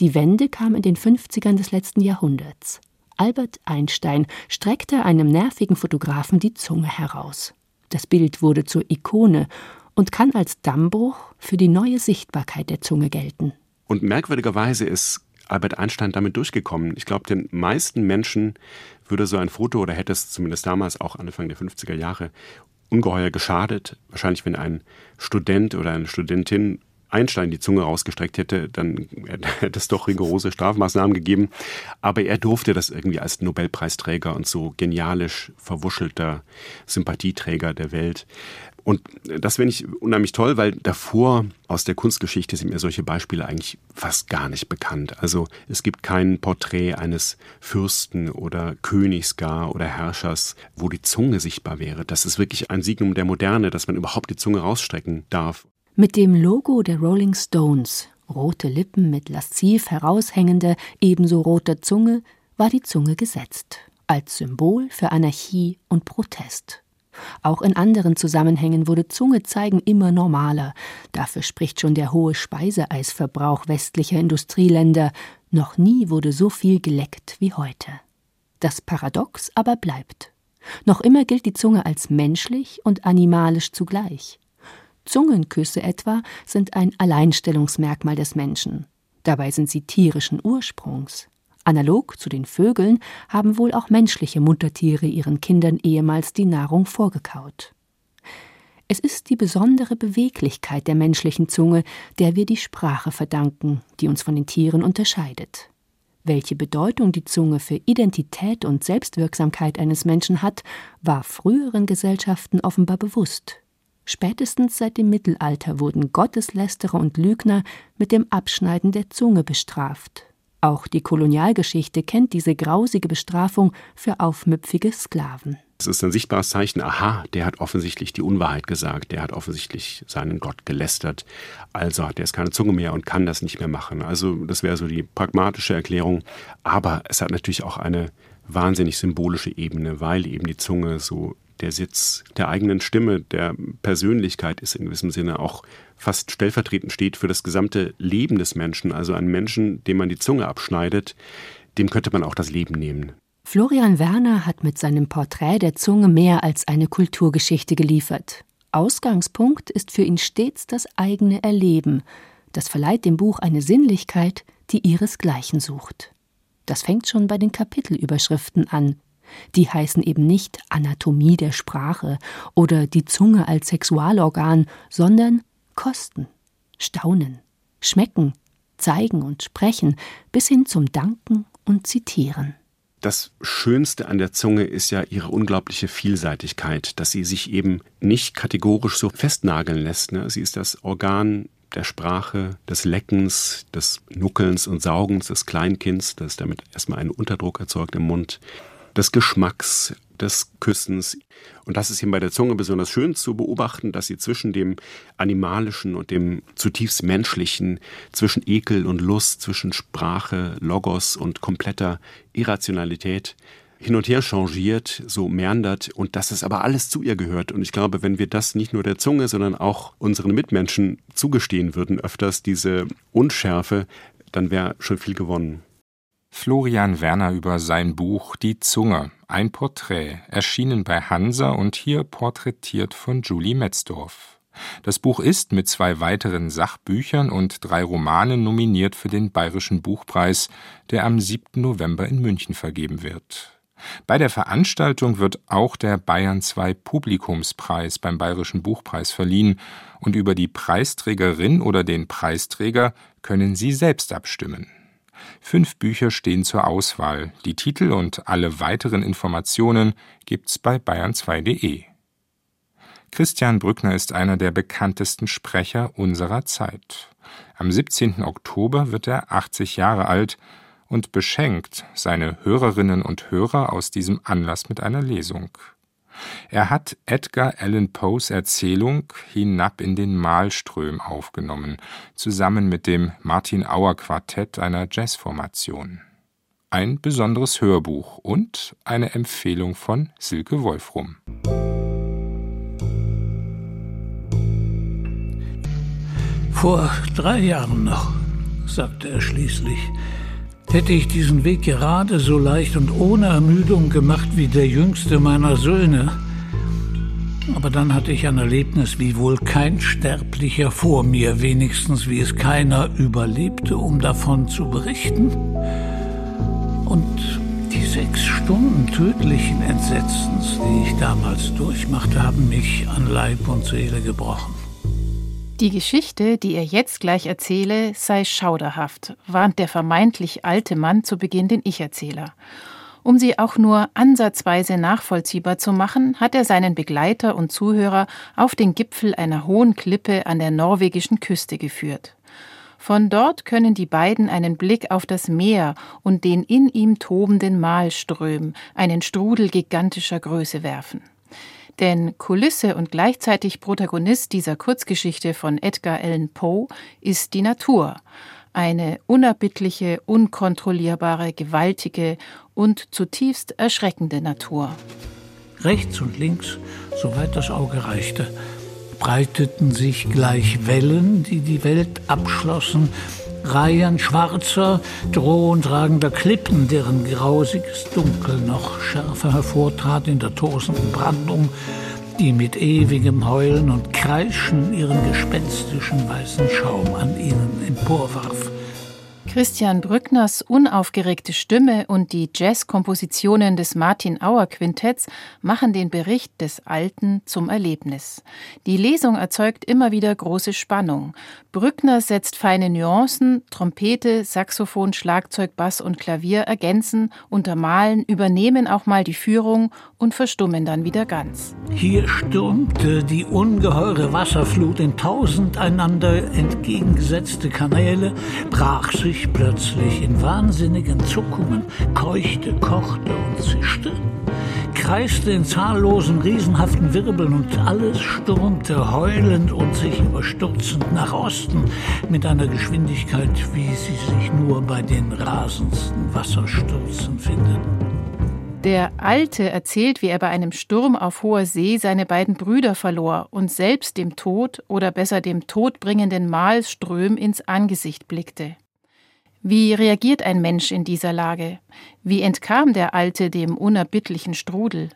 Die Wende kam in den 50ern des letzten Jahrhunderts. Albert Einstein streckte einem nervigen Fotografen die Zunge heraus. Das Bild wurde zur Ikone und kann als Dammbruch für die neue Sichtbarkeit der Zunge gelten. Und merkwürdigerweise ist Albert Einstein damit durchgekommen. Ich glaube, den meisten Menschen würde so ein Foto oder hätte es zumindest damals auch Anfang der 50er Jahre ungeheuer geschadet. Wahrscheinlich, wenn ein Student oder eine Studentin Einstein die Zunge rausgestreckt hätte, dann hätte es doch rigorose Strafmaßnahmen gegeben. Aber er durfte das irgendwie als Nobelpreisträger und so genialisch verwuschelter Sympathieträger der Welt. Und das finde ich unheimlich toll, weil davor aus der Kunstgeschichte sind mir solche Beispiele eigentlich fast gar nicht bekannt. Also es gibt kein Porträt eines Fürsten oder Königs gar oder Herrschers, wo die Zunge sichtbar wäre. Das ist wirklich ein Signum der Moderne, dass man überhaupt die Zunge rausstrecken darf. Mit dem Logo der Rolling Stones, rote Lippen mit lasziv heraushängender, ebenso roter Zunge, war die Zunge gesetzt, als Symbol für Anarchie und Protest. Auch in anderen Zusammenhängen wurde Zunge zeigen immer normaler. Dafür spricht schon der hohe Speiseeisverbrauch westlicher Industrieländer. Noch nie wurde so viel geleckt wie heute. Das Paradox aber bleibt. Noch immer gilt die Zunge als menschlich und animalisch zugleich. Zungenküsse etwa sind ein Alleinstellungsmerkmal des Menschen. Dabei sind sie tierischen Ursprungs. Analog zu den Vögeln haben wohl auch menschliche Muttertiere ihren Kindern ehemals die Nahrung vorgekaut. Es ist die besondere Beweglichkeit der menschlichen Zunge, der wir die Sprache verdanken, die uns von den Tieren unterscheidet. Welche Bedeutung die Zunge für Identität und Selbstwirksamkeit eines Menschen hat, war früheren Gesellschaften offenbar bewusst. Spätestens seit dem Mittelalter wurden Gotteslästerer und Lügner mit dem Abschneiden der Zunge bestraft. Auch die Kolonialgeschichte kennt diese grausige Bestrafung für aufmüpfige Sklaven. Es ist ein sichtbares Zeichen, aha, der hat offensichtlich die Unwahrheit gesagt, der hat offensichtlich seinen Gott gelästert, also hat er jetzt keine Zunge mehr und kann das nicht mehr machen. Also das wäre so die pragmatische Erklärung, aber es hat natürlich auch eine wahnsinnig symbolische Ebene, weil eben die Zunge so der Sitz der eigenen Stimme, der Persönlichkeit ist in gewissem Sinne auch fast stellvertretend steht für das gesamte Leben des Menschen. Also einen Menschen, dem man die Zunge abschneidet, dem könnte man auch das Leben nehmen. Florian Werner hat mit seinem Porträt der Zunge mehr als eine Kulturgeschichte geliefert. Ausgangspunkt ist für ihn stets das eigene Erleben. Das verleiht dem Buch eine Sinnlichkeit, die ihresgleichen sucht. Das fängt schon bei den Kapitelüberschriften an. Die heißen eben nicht Anatomie der Sprache oder die Zunge als Sexualorgan, sondern kosten, staunen, schmecken, zeigen und sprechen, bis hin zum Danken und Zitieren. Das Schönste an der Zunge ist ja ihre unglaubliche Vielseitigkeit, dass sie sich eben nicht kategorisch so festnageln lässt. Ne? Sie ist das Organ der Sprache, des Leckens, des Nuckelns und Saugens des Kleinkinds, das damit erstmal einen Unterdruck erzeugt im Mund, des Geschmacks, des Küssens. Und das ist eben bei der Zunge besonders schön zu beobachten, dass sie zwischen dem Animalischen und dem zutiefst Menschlichen, zwischen Ekel und Lust, zwischen Sprache, Logos und kompletter Irrationalität hin und her changiert, so meandert und dass es aber alles zu ihr gehört. Und ich glaube, wenn wir das nicht nur der Zunge, sondern auch unseren Mitmenschen zugestehen würden, öfters diese Unschärfe, dann wäre schon viel gewonnen. Florian Werner über sein Buch Die Zunge, ein Porträt, erschienen bei Hansa und hier porträtiert von Julie Metzdorf. Das Buch ist mit zwei weiteren Sachbüchern und drei Romanen nominiert für den Bayerischen Buchpreis, der am 7. November in München vergeben wird. Bei der Veranstaltung wird auch der Bayern 2 Publikumspreis beim Bayerischen Buchpreis verliehen und über die Preisträgerin oder den Preisträger können Sie selbst abstimmen. Fünf Bücher stehen zur Auswahl. Die Titel und alle weiteren Informationen gibt's bei bayern2.de. Christian Brückner ist einer der bekanntesten Sprecher unserer Zeit. Am 17. Oktober wird er 80 Jahre alt und beschenkt seine Hörerinnen und Hörer aus diesem Anlass mit einer Lesung. Er hat Edgar Allan Poes Erzählung Hinab in den Malström aufgenommen, zusammen mit dem Martin Auer Quartett einer Jazzformation. Ein besonderes Hörbuch und eine Empfehlung von Silke Wolfrum. Vor drei Jahren noch, sagte er schließlich, Hätte ich diesen Weg gerade so leicht und ohne Ermüdung gemacht wie der jüngste meiner Söhne, aber dann hatte ich ein Erlebnis, wie wohl kein Sterblicher vor mir, wenigstens wie es keiner überlebte, um davon zu berichten. Und die sechs Stunden tödlichen Entsetzens, die ich damals durchmachte, haben mich an Leib und Seele gebrochen. Die Geschichte, die er jetzt gleich erzähle, sei schauderhaft, warnt der vermeintlich alte Mann zu Beginn den Ich-Erzähler. Um sie auch nur ansatzweise nachvollziehbar zu machen, hat er seinen Begleiter und Zuhörer auf den Gipfel einer hohen Klippe an der norwegischen Küste geführt. Von dort können die beiden einen Blick auf das Meer und den in ihm tobenden Malström, einen Strudel gigantischer Größe werfen. Denn Kulisse und gleichzeitig Protagonist dieser Kurzgeschichte von Edgar Allan Poe ist die Natur. Eine unerbittliche, unkontrollierbare, gewaltige und zutiefst erschreckende Natur. Rechts und links, soweit das Auge reichte, breiteten sich gleich Wellen, die die Welt abschlossen, Reihen schwarzer, drohentragender Klippen, deren grausiges Dunkel noch schärfer hervortrat in der tosenden Brandung, die mit ewigem Heulen und Kreischen ihren gespenstischen weißen Schaum an ihnen emporwarf. Christian Brückners unaufgeregte Stimme und die Jazzkompositionen des Martin Auer Quintetts machen den Bericht des Alten zum Erlebnis. Die Lesung erzeugt immer wieder große Spannung. Brückner setzt feine Nuancen, Trompete, Saxophon, Schlagzeug, Bass und Klavier ergänzen, untermalen, übernehmen auch mal die Führung und verstummen dann wieder ganz. Hier stürmte die ungeheure Wasserflut in tausend einander entgegengesetzte Kanäle, brach sich plötzlich in wahnsinnigen Zuckungen, keuchte, kochte und zischte, kreiste in zahllosen, riesenhaften Wirbeln und alles stürmte heulend und sich überstürzend nach Osten mit einer Geschwindigkeit, wie sie sich nur bei den rasendsten Wasserstürzen findet. Der Alte erzählt, wie er bei einem Sturm auf hoher See seine beiden Brüder verlor und selbst dem Tod oder besser dem todbringenden Mahlström ins Angesicht blickte. Wie reagiert ein Mensch in dieser Lage? Wie entkam der Alte dem unerbittlichen Strudel?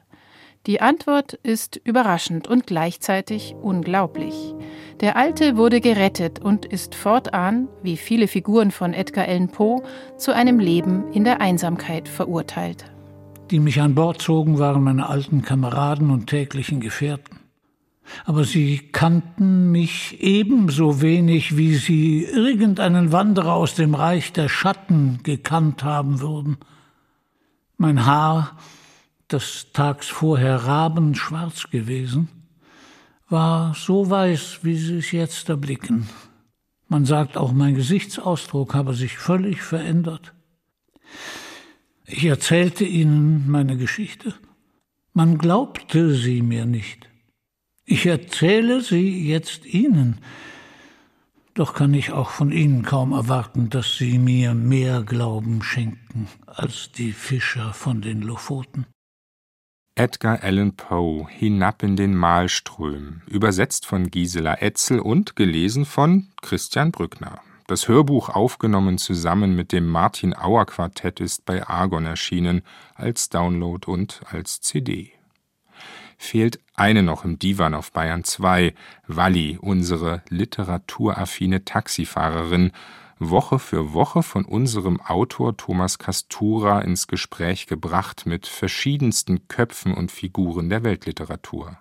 Die Antwort ist überraschend und gleichzeitig unglaublich. Der Alte wurde gerettet und ist fortan, wie viele Figuren von Edgar Allan Poe, zu einem Leben in der Einsamkeit verurteilt. Die mich an Bord zogen, waren meine alten Kameraden und täglichen Gefährten aber sie kannten mich ebenso wenig, wie sie irgendeinen Wanderer aus dem Reich der Schatten gekannt haben würden. Mein Haar, das tags vorher rabenschwarz gewesen, war so weiß, wie sie es jetzt erblicken. Man sagt auch, mein Gesichtsausdruck habe sich völlig verändert. Ich erzählte ihnen meine Geschichte. Man glaubte sie mir nicht. Ich erzähle sie jetzt Ihnen, doch kann ich auch von Ihnen kaum erwarten, dass Sie mir mehr Glauben schenken als die Fischer von den Lofoten. Edgar Allan Poe Hinab in den Mahlström, übersetzt von Gisela Etzel und gelesen von Christian Brückner. Das Hörbuch aufgenommen zusammen mit dem Martin Auer Quartett ist bei Argon erschienen als Download und als CD fehlt eine noch im Divan auf Bayern 2, Walli, unsere literaturaffine Taxifahrerin, Woche für Woche von unserem Autor Thomas Kastura ins Gespräch gebracht mit verschiedensten Köpfen und Figuren der Weltliteratur.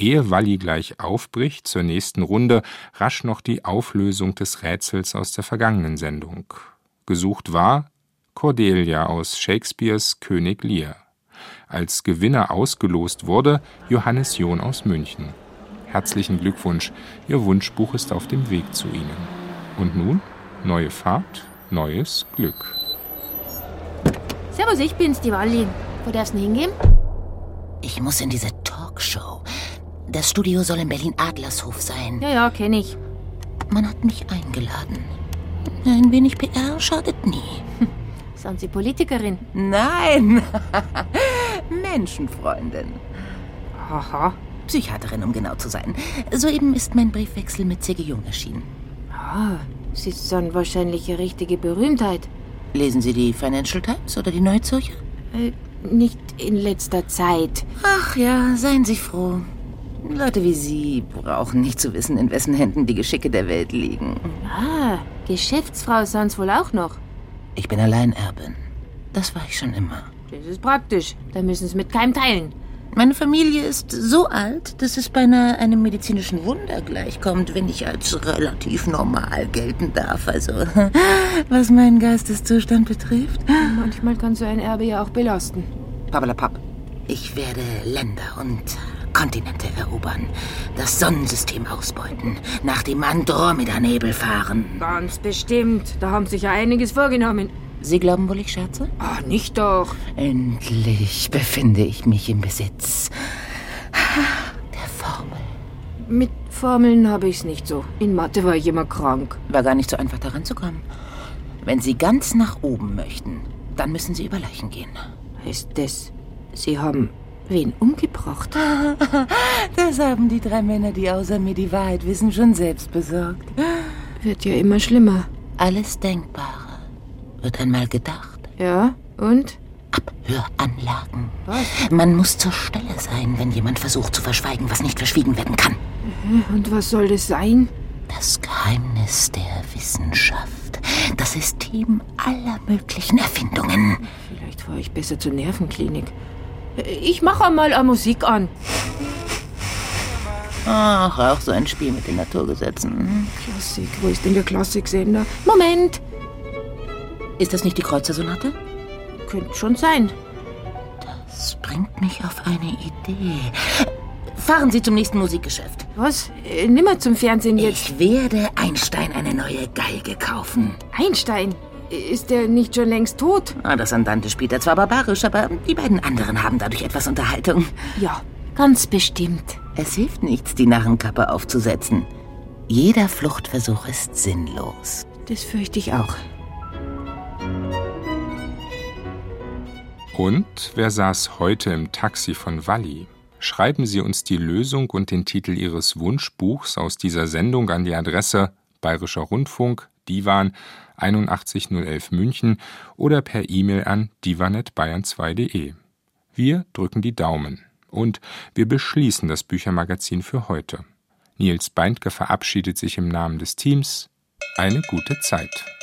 Ehe Walli gleich aufbricht zur nächsten Runde, rasch noch die Auflösung des Rätsels aus der vergangenen Sendung. Gesucht war Cordelia aus Shakespeares König Lear. Als Gewinner ausgelost wurde Johannes John aus München. Herzlichen Glückwunsch, Ihr Wunschbuch ist auf dem Weg zu Ihnen. Und nun neue Fahrt, neues Glück. Servus, ich bin's, die Walli. Wo darf's denn hingehen? Ich muss in diese Talkshow. Das Studio soll in Berlin-Adlershof sein. Ja, ja, kenn ich. Man hat mich eingeladen. Ein wenig PR schadet nie. Sind Sie Politikerin? Nein. Menschenfreundin. Aha. Psychiaterin, um genau zu sein. Soeben ist mein Briefwechsel mit C.G. Jung erschienen. Ah, Sie sind wahrscheinlich eine richtige Berühmtheit. Lesen Sie die Financial Times oder die Neuzürcher? Äh, nicht in letzter Zeit. Ach ja, seien Sie froh. Leute wie Sie brauchen nicht zu wissen, in wessen Händen die Geschicke der Welt liegen. Ah, Geschäftsfrau sind's wohl auch noch. Ich bin Alleinerbin. Das war ich schon immer. Das ist praktisch. Da müssen Sie mit keinem teilen. Meine Familie ist so alt, dass es beinahe einem medizinischen Wunder gleichkommt, wenn ich als relativ normal gelten darf. Also, was meinen Geisteszustand betrifft. Manchmal kann so ein Erbe ja auch belasten. Pappelapapp. Ich werde Länder und Kontinente erobern, das Sonnensystem ausbeuten, nach dem Andromeda-Nebel fahren. Ganz bestimmt. Da haben sich ja einiges vorgenommen. Sie glauben wohl, ich scherze? Ah, nicht doch. Endlich befinde ich mich im Besitz der Formel. Mit Formeln habe ich's nicht so. In Mathe war ich immer krank. War gar nicht so einfach daran zu kommen. Wenn Sie ganz nach oben möchten, dann müssen Sie über Leichen gehen. Heißt das, Sie haben Wen umgebracht? Das haben die drei Männer, die außer mir die Wahrheit wissen, schon selbst besorgt. Wird ja immer schlimmer. Alles Denkbare wird einmal gedacht. Ja, und? Abhöranlagen. Was? Man muss zur Stelle sein, wenn jemand versucht zu verschweigen, was nicht verschwiegen werden kann. Und was soll das sein? Das Geheimnis der Wissenschaft. Das System aller möglichen Erfindungen. Vielleicht fahre ich besser zur Nervenklinik. Ich mache einmal eine Musik an. Ach, auch so ein Spiel mit den Naturgesetzen. Klassik, wo ist denn der Klassiksender? Moment! Ist das nicht die Kreuzersonate? Könnte schon sein. Das bringt mich auf eine Idee. Fahren Sie zum nächsten Musikgeschäft. Was? Äh, nimmer zum Fernsehen jetzt. Ich werde Einstein eine neue Geige kaufen. Einstein? Ist der nicht schon längst tot? Ah, das Andante spielt er zwar barbarisch, aber die beiden anderen haben dadurch etwas Unterhaltung. Ja, ganz bestimmt. Es hilft nichts, die Narrenkappe aufzusetzen. Jeder Fluchtversuch ist sinnlos. Das fürchte ich auch. Und wer saß heute im Taxi von Walli? Schreiben Sie uns die Lösung und den Titel Ihres Wunschbuchs aus dieser Sendung an die Adresse Bayerischer Rundfunk, Divan 81011 München oder per E-Mail an divanetbayern2.de. Wir drücken die Daumen und wir beschließen das Büchermagazin für heute. Nils Beindke verabschiedet sich im Namen des Teams. Eine gute Zeit.